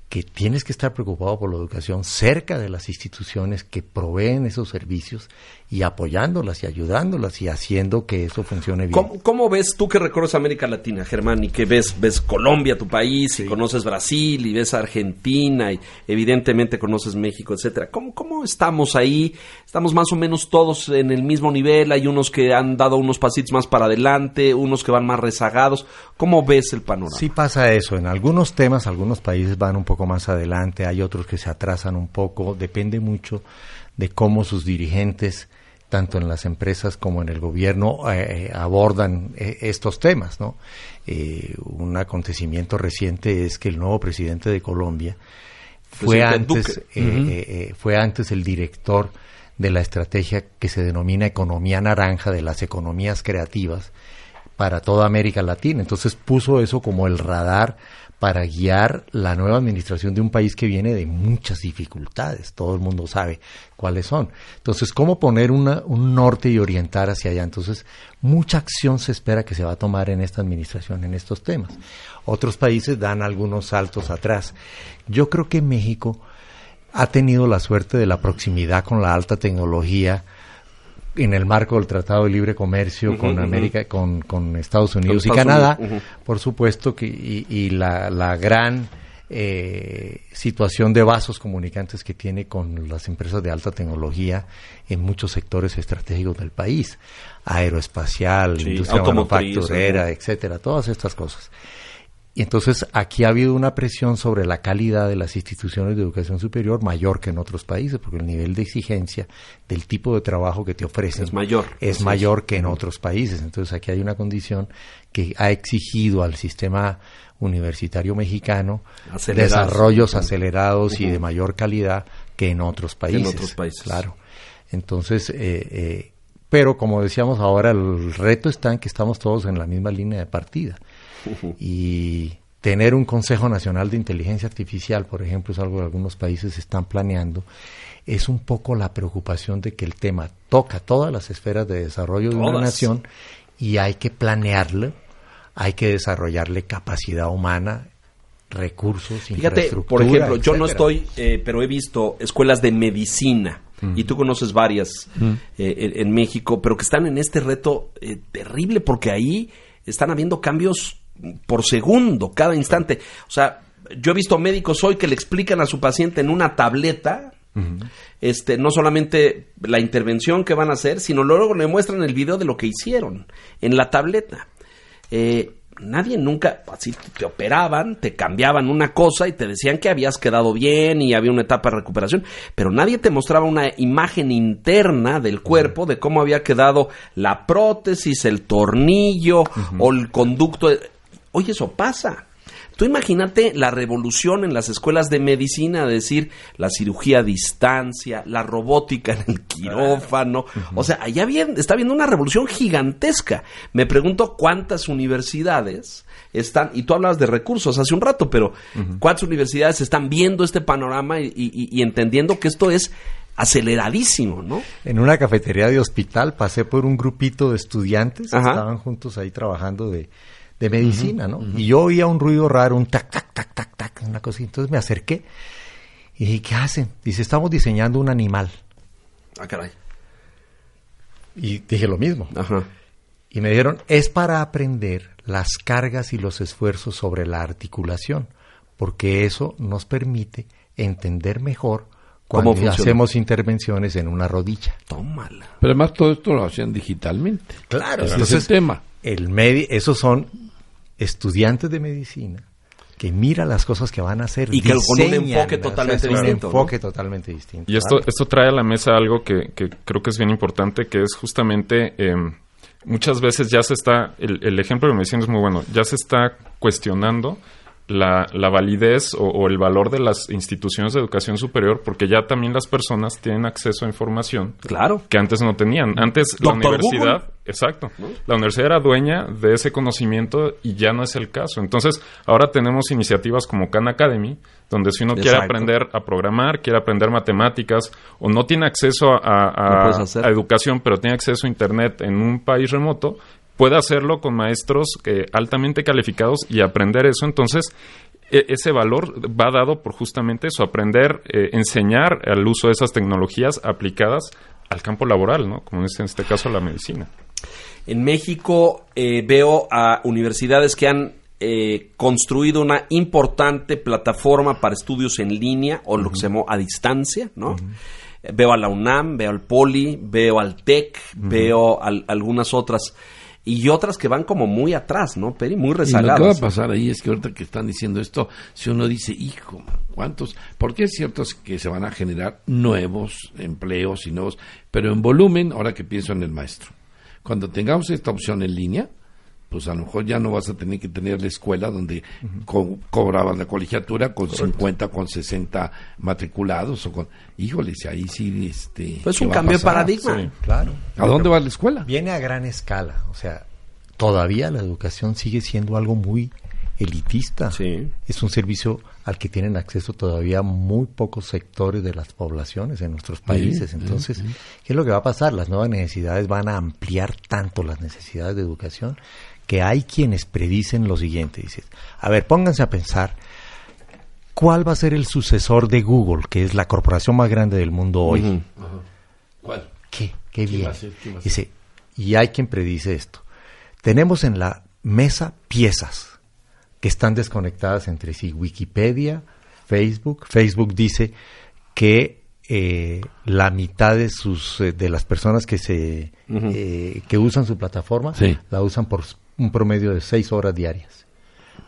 que tienes que estar preocupado por la educación cerca de las instituciones que proveen esos servicios y apoyándolas y ayudándolas y haciendo que eso funcione bien. ¿Cómo, ves tú que recorres América Latina, Germán, y que ves, ves Colombia, tu país, y conoces Brasil, y ves Argentina, y evidentemente conoces México, etcétera? ¿Cómo, ¿Cómo estamos ahí? Estamos más o menos todos en el mismo nivel, hay unos que han dado unos pasitos más para adelante, unos que van más rezagados. ¿Cómo ves el panorama? Sí pasa eso, en algunos temas algunos países van un poco más adelante, hay otros que se atrasan un poco, depende mucho de cómo sus dirigentes tanto en las empresas como en el gobierno eh, abordan eh, estos temas, ¿no? Eh, un acontecimiento reciente es que el nuevo presidente de Colombia fue antes, fue antes el director de la estrategia que se denomina economía naranja de las economías creativas para toda América Latina. Entonces puso eso como el radar para guiar la nueva administración de un país que viene de muchas dificultades. Todo el mundo sabe cuáles son. Entonces, ¿cómo poner un norte y orientar hacia allá? Entonces, mucha acción se espera que se va a tomar en esta administración en estos temas. Otros países dan algunos saltos atrás. Yo creo que México ha tenido la suerte de la proximidad con la alta tecnología, en el marco del Tratado de Libre Comercio con América, con, con, Estados Unidos y Canadá, por supuesto, que, y, la, la, gran eh, situación de vasos comunicantes que tiene con las empresas de alta tecnología en muchos sectores estratégicos del país, aeroespacial, industria manufacturera, etcétera, todas estas cosas. Y entonces aquí ha habido una presión sobre la calidad de las instituciones de educación superior mayor que en otros países, porque el nivel de exigencia del tipo de trabajo que te ofrecen es mayor, es mayor que en otros países. Entonces aquí hay una condición que ha exigido al sistema universitario mexicano desarrollos acelerados y de mayor calidad que en otros países. En otros países. Claro. Entonces, eh, eh, pero como decíamos ahora, el reto está en que estamos todos en la misma línea de partida [LAUGHS] y tener un Consejo Nacional de Inteligencia Artificial, por ejemplo, es algo que algunos países están planeando, es un poco la preocupación de que el tema toca todas las esferas de desarrollo de una nación y hay que planearlo, hay que desarrollarle capacidad humana, recursos, Fíjate, por ejemplo, yo no estoy, eh, pero he visto escuelas de medicina y tú conoces varias eh, en, México, pero que están en este reto eh, terrible porque ahí están habiendo cambios por segundo, cada instante. O sea, yo he visto médicos hoy que le explican a su paciente en una tableta, este, no solamente la intervención que van a hacer, sino luego le muestran el video de lo que hicieron en la tableta. Eh, nadie nunca, así te operaban, te cambiaban una cosa y te decían que habías quedado bien y había una etapa de recuperación, pero nadie te mostraba una imagen interna del cuerpo de cómo había quedado la prótesis, el tornillo o el conducto. Oye, eso pasa. Tú imagínate la revolución en las escuelas de medicina, decir la cirugía a distancia, la robótica en el quirófano. O sea, allá bien, está habiendo una revolución gigantesca. Me pregunto cuántas universidades están, y tú hablabas de recursos hace un rato, pero cuántas universidades están viendo este panorama y, entendiendo que esto es aceleradísimo, ¿no? En una cafetería de hospital pasé por un grupito de estudiantes que estaban juntos ahí trabajando de de medicina, ¿no? Y yo oía un ruido raro, un tac, tac, tac, tac, tac, una cosa. Entonces me acerqué y dije, ¿qué hacen? Dice, estamos diseñando un animal. Ah, caray. Y dije lo mismo. Ajá. Y me dijeron, es para aprender las cargas y los esfuerzos sobre la articulación. porque eso nos permite entender mejor cuando hacemos intervenciones en una rodilla. Tómala. Pero además todo esto lo hacen digitalmente. Claro, ese es el tema. El esos son estudiantes de medicina que mira las cosas que van a hacer y que con un enfoque totalmente distinto. Un enfoque totalmente distinto. Y esto, esto trae a la mesa algo que, que, creo que es bien importante, que es justamente em, muchas veces ya se está, el, el ejemplo de medicina es muy bueno, ya se está cuestionando la, la validez o, el valor de las instituciones de educación superior, porque ya también las personas tienen acceso a información claro. que antes no tenían. Antes la universidad, exacto, la universidad era dueña de ese conocimiento y ya no es el caso. Entonces, ahora tenemos iniciativas como Khan Academy, donde si uno quiere aprender a programar, quiere aprender matemáticas o no tiene acceso a, a educación, pero tiene acceso a Internet en un país remoto, puede hacerlo con maestros eh, altamente calificados y aprender eso. Entonces, e, ese valor va dado por justamente eso, aprender, eh, enseñar el uso de esas tecnologías aplicadas al campo laboral, ¿no? Como es en este caso la medicina. En México eh, veo a universidades que han construido una importante plataforma para estudios en línea o lo que se llamó a distancia, ¿no? Veo a la UNAM, veo al POLI, veo al TEC, veo algunas otras y otras que van como muy atrás, ¿no, Peri? Muy rezagadas. Y lo que va a pasar ahí es que ahorita que están diciendo esto, si uno dice, hijo, ¿cuántos? Porque es cierto que se van a generar nuevos empleos y nuevos, pero en volumen, ahora que pienso en el maestro, cuando tengamos esta opción en línea, pues a lo mejor ya no vas a tener que tener la escuela donde cobraban la colegiatura con 50, con 60 matriculados o con, híjoles, ahí sí, este... Pues un cambio de paradigma. claro. ¿A dónde va la escuela? Viene a gran escala, o sea, todavía la educación sigue siendo algo muy elitista. Sí. Es un servicio al que tienen acceso todavía muy pocos sectores de las poblaciones en nuestros países. Entonces, ¿qué es lo que va a pasar? Las nuevas necesidades van a ampliar tanto las necesidades de educación que hay quienes predicen lo siguiente. Dices, a ver, pónganse a pensar, ¿cuál va a ser el sucesor de Google, que es la corporación más grande del mundo hoy? ¿Cuál? ¿Qué? ¿Qué bien? Dice, y hay quien predice esto. Tenemos en la mesa piezas que están desconectadas entre sí. Wikipedia, Facebook. Facebook dice que eh, la mitad de sus eh, de las personas que se eh, que usan su plataforma la usan por un promedio de seis horas diarias,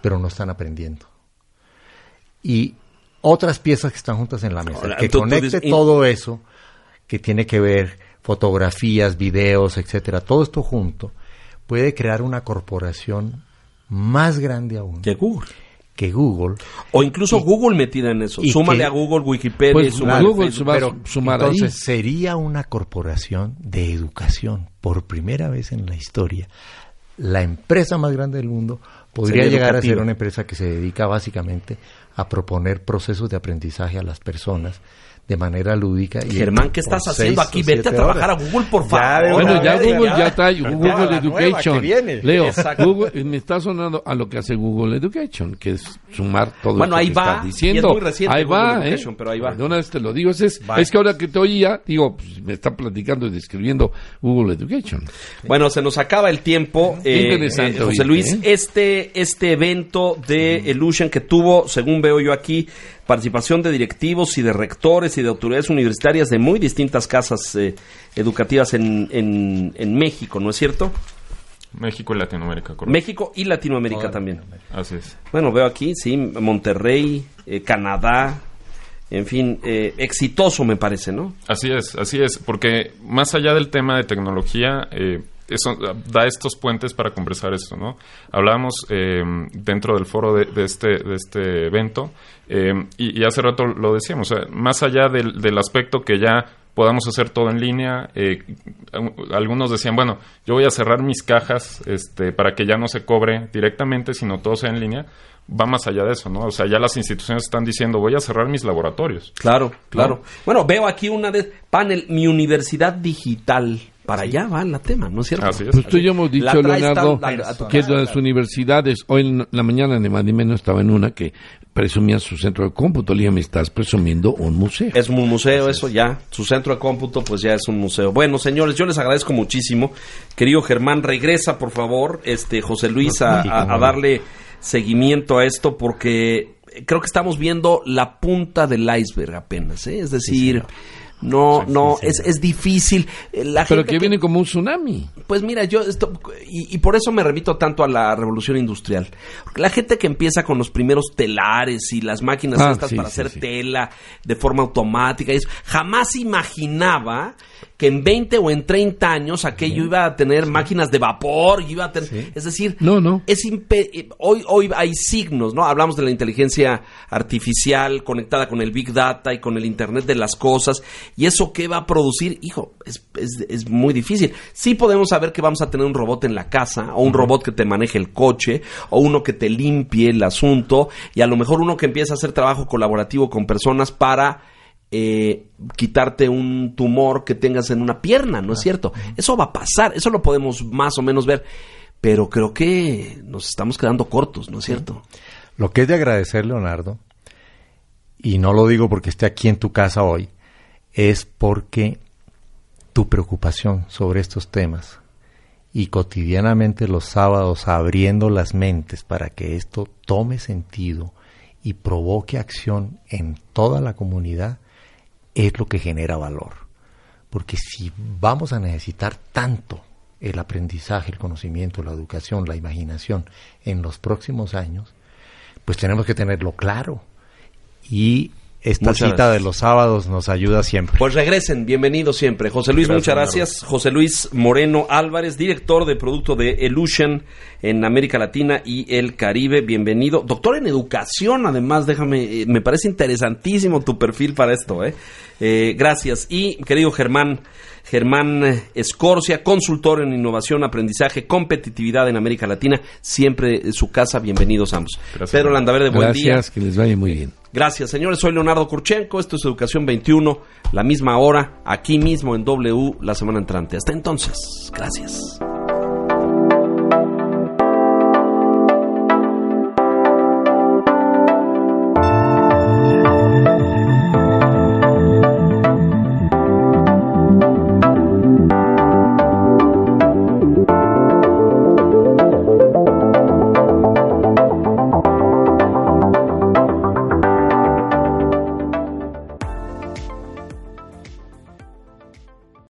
pero no están aprendiendo. Y otras piezas que están juntas en la mesa, que conecte todo eso, que tiene que ver fotografías, videos, etcétera, todo esto junto, puede crear una corporación más grande aún. Que Google. Que Google. O incluso Google metida en eso. Súmale a Google, Wikipedia, pues, Google pero, entonces sería una corporación de educación por primera vez en la historia la empresa más grande del mundo podría llegar a ser una empresa que se dedica básicamente a proponer procesos de aprendizaje a las personas de manera lúdica. Y Germán, ¿qué estás haciendo aquí? Vete a trabajar a Google, por favor. bueno, ya Google ya, está, Google Education. Leo, Google, me está sonando a lo que hace Google Education, que es sumar todo bueno, ahí que va, diciendo. muy reciente ahí va, ¿eh? pero ahí va. De una vez te lo digo, es, es, que ahora que te oía, digo, pues, me está platicando y describiendo Google Education. Bueno, se nos acaba el tiempo. Eh, eh, José Luis, ¿eh? este, este evento de Illusion que tuvo, según veo yo aquí, participación de directivos y de rectores y de autoridades universitarias de muy distintas casas eh, educativas en, en, México, ¿no es cierto? México y Latinoamérica, correcto. México y Latinoamérica también. Así es. Bueno, veo aquí, sí, Monterrey, eh, Canadá, en fin, eh, exitoso me parece, ¿no? Así es, así es, porque más allá del tema de tecnología, eso da estos puentes para conversar esto, ¿no? Hablábamos eh, dentro del foro de, este, de este evento eh, y, hace rato lo decíamos, más allá del, del, aspecto que ya podamos hacer todo en línea, eh, algunos decían, bueno, yo voy a cerrar mis cajas este, para que ya no se cobre directamente, sino todo sea en línea, va más allá de eso, ¿no? O sea, ya las instituciones están diciendo, voy a cerrar mis laboratorios. Claro, claro. Bueno, veo aquí una de panel, mi universidad digital. Para allá va la tema, ¿no es cierto? Así es. Pues tú ya hemos dicho, Leonardo, que las universidades, hoy en la mañana, ni más ni menos, estaba en una que presumía su centro de cómputo. Le dije, me estás presumiendo un museo. Es un museo, eso ya. Su centro de cómputo, pues ya es un museo. Bueno, señores, yo les agradezco muchísimo. Querido Germán, regresa, por favor, este José Luis, a darle seguimiento a esto porque creo que estamos viendo la punta del iceberg apenas, ¿eh? es decir, no, no, es, es difícil. Eh, la Pero gente que viene como un tsunami. Pues mira, yo esto, y, y por eso me remito tanto a la revolución industrial. La gente que empieza con los primeros telares y las máquinas Ah, estas para hacer tela de forma automática y eso, jamás imaginaba que en 20 o en 30 años aquello iba a tener máquinas de vapor, y iba a tener, es decir, No, no. es impe- eh, hoy hoy hay signos, ¿no? Hablamos de la inteligencia artificial conectada con el big data y con el internet de las cosas y eso qué va a producir, hijo, es, es- es muy difícil. Sí podemos saber que vamos a tener un robot en la casa o un robot que te maneje el coche o uno que te limpie el asunto y a lo mejor uno que empieza a hacer trabajo colaborativo con personas para eh, quitarte un tumor que tengas en una pierna, ¿no es cierto? Eso va a pasar, eso lo podemos más o menos ver, pero creo que nos estamos quedando cortos, ¿no es cierto? Lo que es de agradecer, Leonardo, y no lo digo porque esté aquí en tu casa hoy, es porque tu preocupación sobre estos temas y cotidianamente los sábados abriendo las mentes para que esto tome sentido y provoque acción en toda la comunidad es lo que genera valor. Porque si vamos a necesitar tanto el aprendizaje, el conocimiento, la educación, la imaginación en los próximos años, pues tenemos que tenerlo claro. Y esta Muchas cita gracias. de los sábados nos ayuda siempre. Pues regresen, bienvenidos siempre. José Luis, Gracias, muchas gracias. José Luis Moreno Álvarez, director de producto de Elution en América Latina y el Caribe, bienvenido. Doctor en educación, además, déjame, eh, me parece interesantísimo tu perfil para esto, ¿eh? Eh, gracias. Y querido Germán, Germán Escorcia, consultor en innovación, aprendizaje, competitividad en América Latina, siempre en su casa, bienvenidos ambos. Gracias. Pedro Landaverde, buen día. Gracias, que les vaya muy bien. Gracias, señores. Soy Leonardo Kurchenko. Esto es Educación 21, la misma hora, aquí mismo en W la semana entrante. Hasta entonces, gracias.